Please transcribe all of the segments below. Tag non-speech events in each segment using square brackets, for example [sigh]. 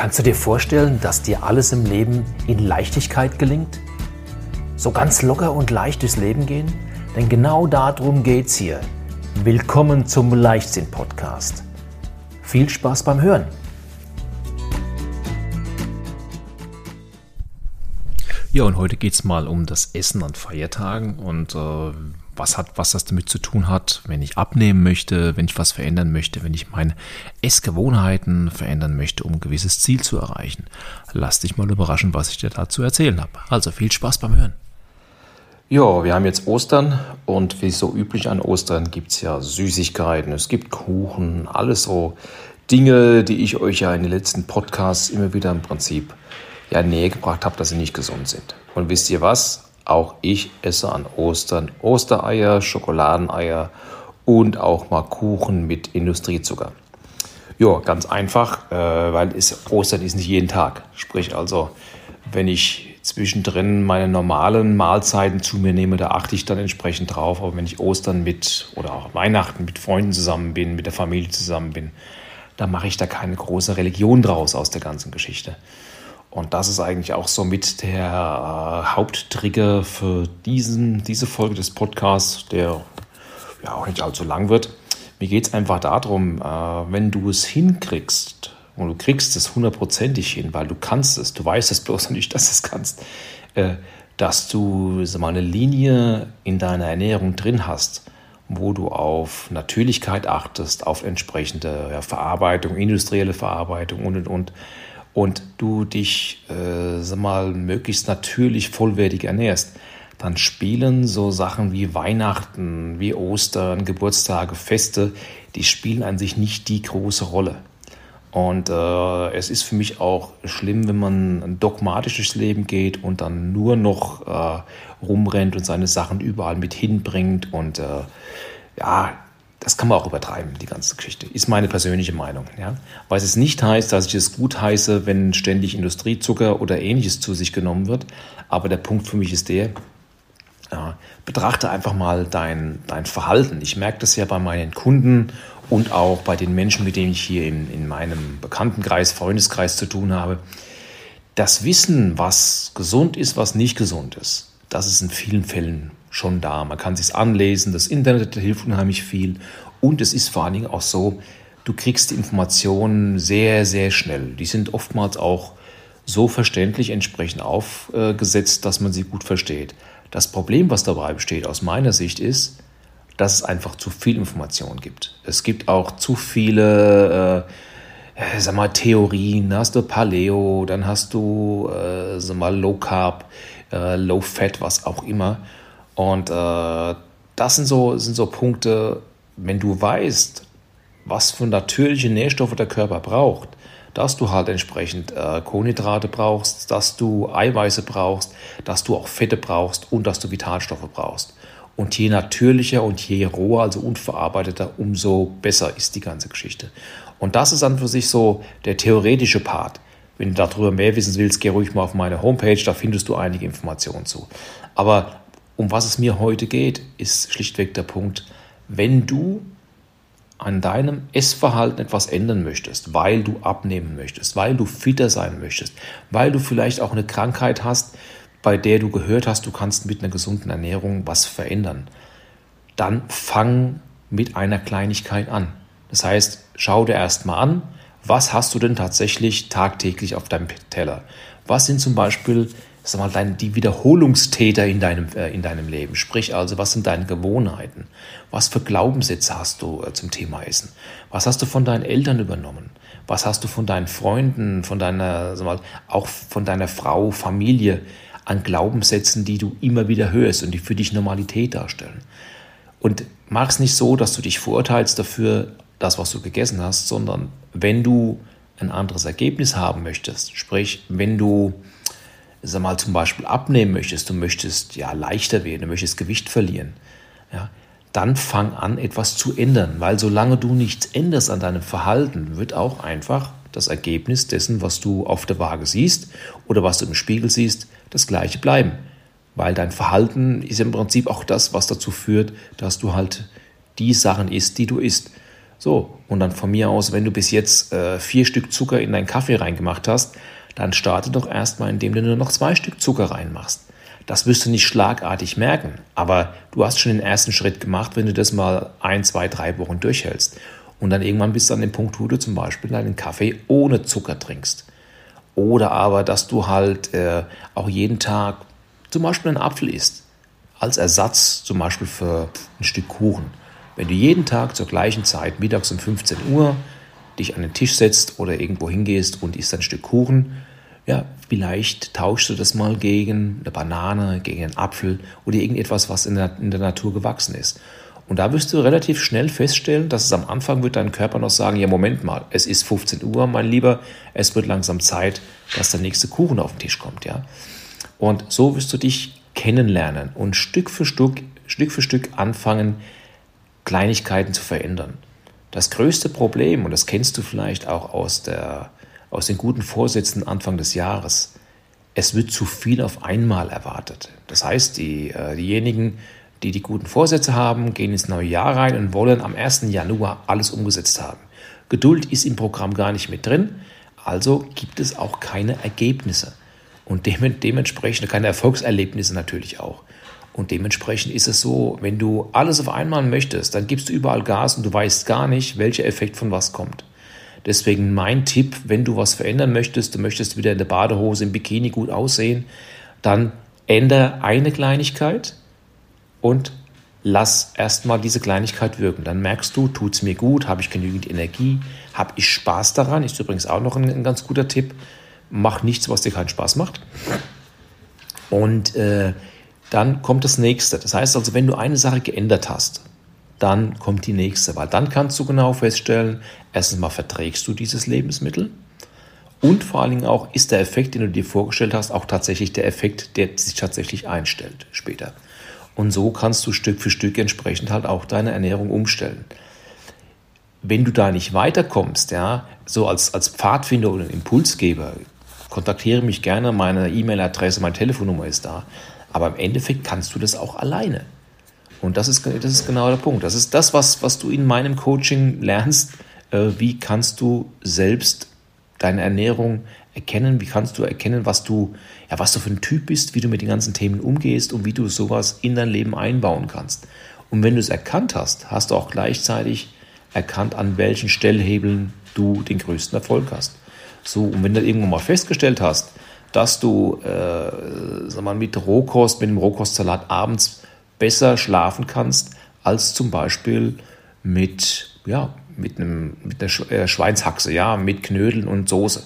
Kannst du dir vorstellen, dass dir alles im Leben in Leichtigkeit gelingt? So ganz locker und leicht durchs Leben gehen? Denn genau darum geht's hier. Willkommen zum Leichtsinn-Podcast. Viel Spaß beim Hören! Ja, und heute geht es mal um das Essen an Feiertagen und äh, was, hat, was das damit zu tun hat, wenn ich abnehmen möchte, wenn ich was verändern möchte, wenn ich meine Essgewohnheiten verändern möchte, um ein gewisses Ziel zu erreichen. Lass dich mal überraschen, was ich dir dazu erzählen habe. Also viel Spaß beim Hören. Ja, wir haben jetzt Ostern und wie so üblich an Ostern gibt es ja Süßigkeiten, es gibt Kuchen, alles so Dinge, die ich euch ja in den letzten Podcasts immer wieder im Prinzip ja näher gebracht habe, dass sie nicht gesund sind. Und wisst ihr was? Auch ich esse an Ostern Ostereier, Schokoladeneier und auch mal Kuchen mit Industriezucker. Ja, ganz einfach, äh, weil es, Ostern ist nicht jeden Tag. Sprich also, wenn ich zwischendrin meine normalen Mahlzeiten zu mir nehme, da achte ich dann entsprechend drauf. Aber wenn ich Ostern mit oder auch Weihnachten mit Freunden zusammen bin, mit der Familie zusammen bin, dann mache ich da keine große Religion draus aus der ganzen Geschichte. Und das ist eigentlich auch so mit der äh, Haupttrigger für diesen, diese Folge des Podcasts, der ja auch nicht allzu lang wird. Mir geht es einfach darum, äh, wenn du es hinkriegst, und du kriegst es hundertprozentig hin, weil du kannst es, du weißt es bloß [laughs] nicht, dass du es kannst, äh, dass du mal, eine Linie in deiner Ernährung drin hast, wo du auf Natürlichkeit achtest, auf entsprechende ja, Verarbeitung, industrielle Verarbeitung und und und und du dich, äh, sag mal, möglichst natürlich vollwertig ernährst, dann spielen so Sachen wie Weihnachten, wie Ostern, Geburtstage, Feste, die spielen an sich nicht die große Rolle. Und äh, es ist für mich auch schlimm, wenn man ein dogmatisches Leben geht und dann nur noch äh, rumrennt und seine Sachen überall mit hinbringt. Und äh, ja, das kann man auch übertreiben, die ganze Geschichte. Ist meine persönliche Meinung. Ja? Weil es nicht heißt, dass ich es gut heiße, wenn ständig Industriezucker oder ähnliches zu sich genommen wird. Aber der Punkt für mich ist der, ja, betrachte einfach mal dein, dein Verhalten. Ich merke das ja bei meinen Kunden und auch bei den Menschen, mit denen ich hier in, in meinem Bekanntenkreis, Freundeskreis zu tun habe. Das Wissen, was gesund ist, was nicht gesund ist, das ist in vielen Fällen schon da. Man kann sich anlesen, das Internet hilft unheimlich viel und es ist vor allen Dingen auch so, du kriegst die Informationen sehr, sehr schnell. Die sind oftmals auch so verständlich entsprechend aufgesetzt, dass man sie gut versteht. Das Problem, was dabei besteht aus meiner Sicht, ist, dass es einfach zu viel Information gibt. Es gibt auch zu viele äh, sag mal, Theorien. Da hast du Paleo, dann hast du äh, sag mal, Low Carb, äh, Low Fat, was auch immer. Und äh, das sind so, sind so Punkte, wenn du weißt, was für natürliche Nährstoffe der Körper braucht, dass du halt entsprechend äh, Kohlenhydrate brauchst, dass du Eiweiße brauchst, dass du auch Fette brauchst und dass du Vitalstoffe brauchst. Und je natürlicher und je roher, also unverarbeiteter, umso besser ist die ganze Geschichte. Und das ist an für sich so der theoretische Part. Wenn du darüber mehr wissen willst, geh ruhig mal auf meine Homepage, da findest du einige Informationen zu. Aber um was es mir heute geht, ist schlichtweg der Punkt, wenn du an deinem Essverhalten etwas ändern möchtest, weil du abnehmen möchtest, weil du fitter sein möchtest, weil du vielleicht auch eine Krankheit hast, bei der du gehört hast, du kannst mit einer gesunden Ernährung was verändern, dann fang mit einer Kleinigkeit an. Das heißt, schau dir erstmal an, was hast du denn tatsächlich tagtäglich auf deinem Teller? Was sind zum Beispiel sag mal, die Wiederholungstäter in deinem, äh, in deinem Leben. Sprich also, was sind deine Gewohnheiten? Was für Glaubenssätze hast du äh, zum Thema Essen? Was hast du von deinen Eltern übernommen? Was hast du von deinen Freunden, von deiner, sag mal, auch von deiner Frau, Familie an Glaubenssätzen, die du immer wieder hörst und die für dich Normalität darstellen? Und mach es nicht so, dass du dich verurteilst dafür, das, was du gegessen hast, sondern wenn du ein anderes Ergebnis haben möchtest, sprich, wenn du sag mal, zum Beispiel abnehmen möchtest, du möchtest ja leichter werden, du möchtest Gewicht verlieren, ja, dann fang an, etwas zu ändern, weil solange du nichts änderst an deinem Verhalten, wird auch einfach das Ergebnis dessen, was du auf der Waage siehst oder was du im Spiegel siehst, das gleiche bleiben. Weil dein Verhalten ist im Prinzip auch das, was dazu führt, dass du halt die Sachen isst, die du isst. So, und dann von mir aus, wenn du bis jetzt äh, vier Stück Zucker in deinen Kaffee reingemacht hast, dann starte doch erstmal, indem du nur noch zwei Stück Zucker reinmachst. Das wirst du nicht schlagartig merken, aber du hast schon den ersten Schritt gemacht, wenn du das mal ein, zwei, drei Wochen durchhältst. Und dann irgendwann bist du an dem Punkt, wo du zum Beispiel deinen Kaffee ohne Zucker trinkst. Oder aber, dass du halt äh, auch jeden Tag zum Beispiel einen Apfel isst. Als Ersatz zum Beispiel für ein Stück Kuchen. Wenn du jeden Tag zur gleichen Zeit, mittags um 15 Uhr, dich an den Tisch setzt oder irgendwo hingehst und isst ein Stück Kuchen, ja, vielleicht tauschst du das mal gegen eine Banane, gegen einen Apfel oder irgendetwas, was in der, in der Natur gewachsen ist. Und da wirst du relativ schnell feststellen, dass es am Anfang wird dein Körper noch sagen, ja Moment mal, es ist 15 Uhr, mein Lieber, es wird langsam Zeit, dass der nächste Kuchen auf den Tisch kommt, ja. Und so wirst du dich kennenlernen und Stück für Stück, Stück für Stück anfangen, Kleinigkeiten zu verändern. Das größte Problem, und das kennst du vielleicht auch aus, der, aus den guten Vorsätzen Anfang des Jahres, es wird zu viel auf einmal erwartet. Das heißt, die, äh, diejenigen, die die guten Vorsätze haben, gehen ins neue Jahr rein und wollen am 1. Januar alles umgesetzt haben. Geduld ist im Programm gar nicht mit drin, also gibt es auch keine Ergebnisse und dementsprechend keine Erfolgserlebnisse natürlich auch. Und dementsprechend ist es so, wenn du alles auf einmal möchtest, dann gibst du überall Gas und du weißt gar nicht, welcher Effekt von was kommt. Deswegen mein Tipp, wenn du was verändern möchtest, du möchtest wieder in der Badehose, im Bikini gut aussehen, dann ändere eine Kleinigkeit, und lass erstmal diese Kleinigkeit wirken. Dann merkst du, tut es mir gut, habe ich genügend Energie, habe ich Spaß daran, ist übrigens auch noch ein, ein, ganz guter Tipp. Mach nichts, was dir keinen Spaß macht. Und äh, dann kommt das nächste. Das heißt also, wenn du eine Sache geändert hast, dann kommt die nächste, weil dann kannst du genau feststellen, erstens mal verträgst du dieses Lebensmittel und vor allen Dingen auch, ist der Effekt, den du dir vorgestellt hast, auch tatsächlich der Effekt, der sich tatsächlich einstellt später. Und so kannst du Stück für Stück entsprechend halt auch deine Ernährung umstellen. Wenn du da nicht weiterkommst, ja, so als, als Pfadfinder oder Impulsgeber, kontaktiere mich gerne, meine E-Mail-Adresse, meine Telefonnummer ist da. Aber im Endeffekt kannst du das auch alleine. Und das ist, das ist genau der Punkt. Das ist das, was, was du in meinem Coaching lernst. Äh, wie kannst du selbst deine Ernährung erkennen? Wie kannst du erkennen, was du, ja, was du für ein Typ bist, wie du mit den ganzen Themen umgehst und wie du sowas in dein Leben einbauen kannst? Und wenn du es erkannt hast, hast du auch gleichzeitig erkannt, an welchen Stellhebeln du den größten Erfolg hast. So, und wenn du irgendwann mal festgestellt hast, dass du äh, sag mal, mit Rohkost, mit dem Rohkostsalat abends besser schlafen kannst, als zum Beispiel mit, ja, mit, einem, mit einer äh, Schweinshaxe, ja, mit Knödeln und Soße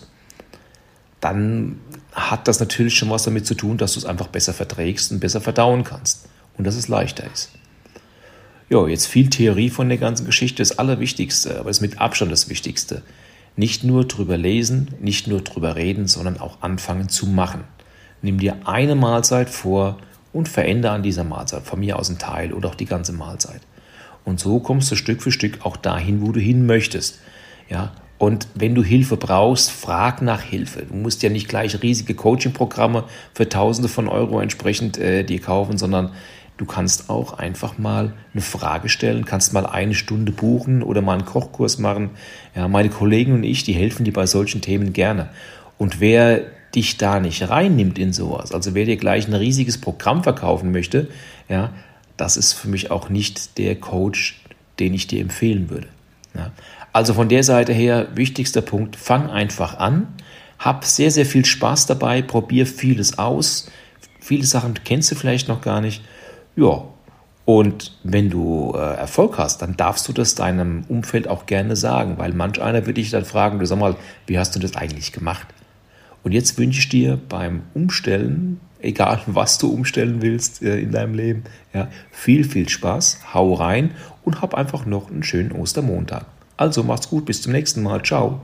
dann hat das natürlich schon was damit zu tun, dass du es einfach besser verträgst und besser verdauen kannst und dass es leichter ist. Ja, jetzt viel Theorie von der ganzen Geschichte. Das Allerwichtigste, aber ist mit Abstand das Wichtigste. Nicht nur drüber lesen, nicht nur drüber reden, sondern auch anfangen zu machen. Nimm dir eine Mahlzeit vor und verändere an dieser Mahlzeit, von mir aus ein Teil oder auch die ganze Mahlzeit. Und so kommst du Stück für Stück auch dahin, wo du hin möchtest. Ja, und wenn du Hilfe brauchst, frag nach Hilfe. Du musst ja nicht gleich riesige Coaching-Programme für Tausende von Euro entsprechend äh, dir kaufen, sondern du kannst auch einfach mal eine Frage stellen, kannst mal eine Stunde buchen oder mal einen Kochkurs machen. Ja, meine Kollegen und ich, die helfen dir bei solchen Themen gerne. Und wer dich da nicht reinnimmt in sowas, also wer dir gleich ein riesiges Programm verkaufen möchte, ja, das ist für mich auch nicht der Coach, den ich dir empfehlen würde. Ja. Also von der Seite her, wichtigster Punkt, fang einfach an, hab sehr, sehr viel Spaß dabei, probier vieles aus. Viele Sachen kennst du vielleicht noch gar nicht. Ja, und wenn du äh, Erfolg hast, dann darfst du das deinem Umfeld auch gerne sagen, weil manch einer würde dich dann fragen, du sag mal, wie hast du das eigentlich gemacht? Und jetzt wünsche ich dir beim Umstellen, egal was du umstellen willst äh, in deinem Leben, ja, viel, viel Spaß, hau rein und hab einfach noch einen schönen Ostermontag. Also macht's gut, bis zum nächsten Mal. Ciao.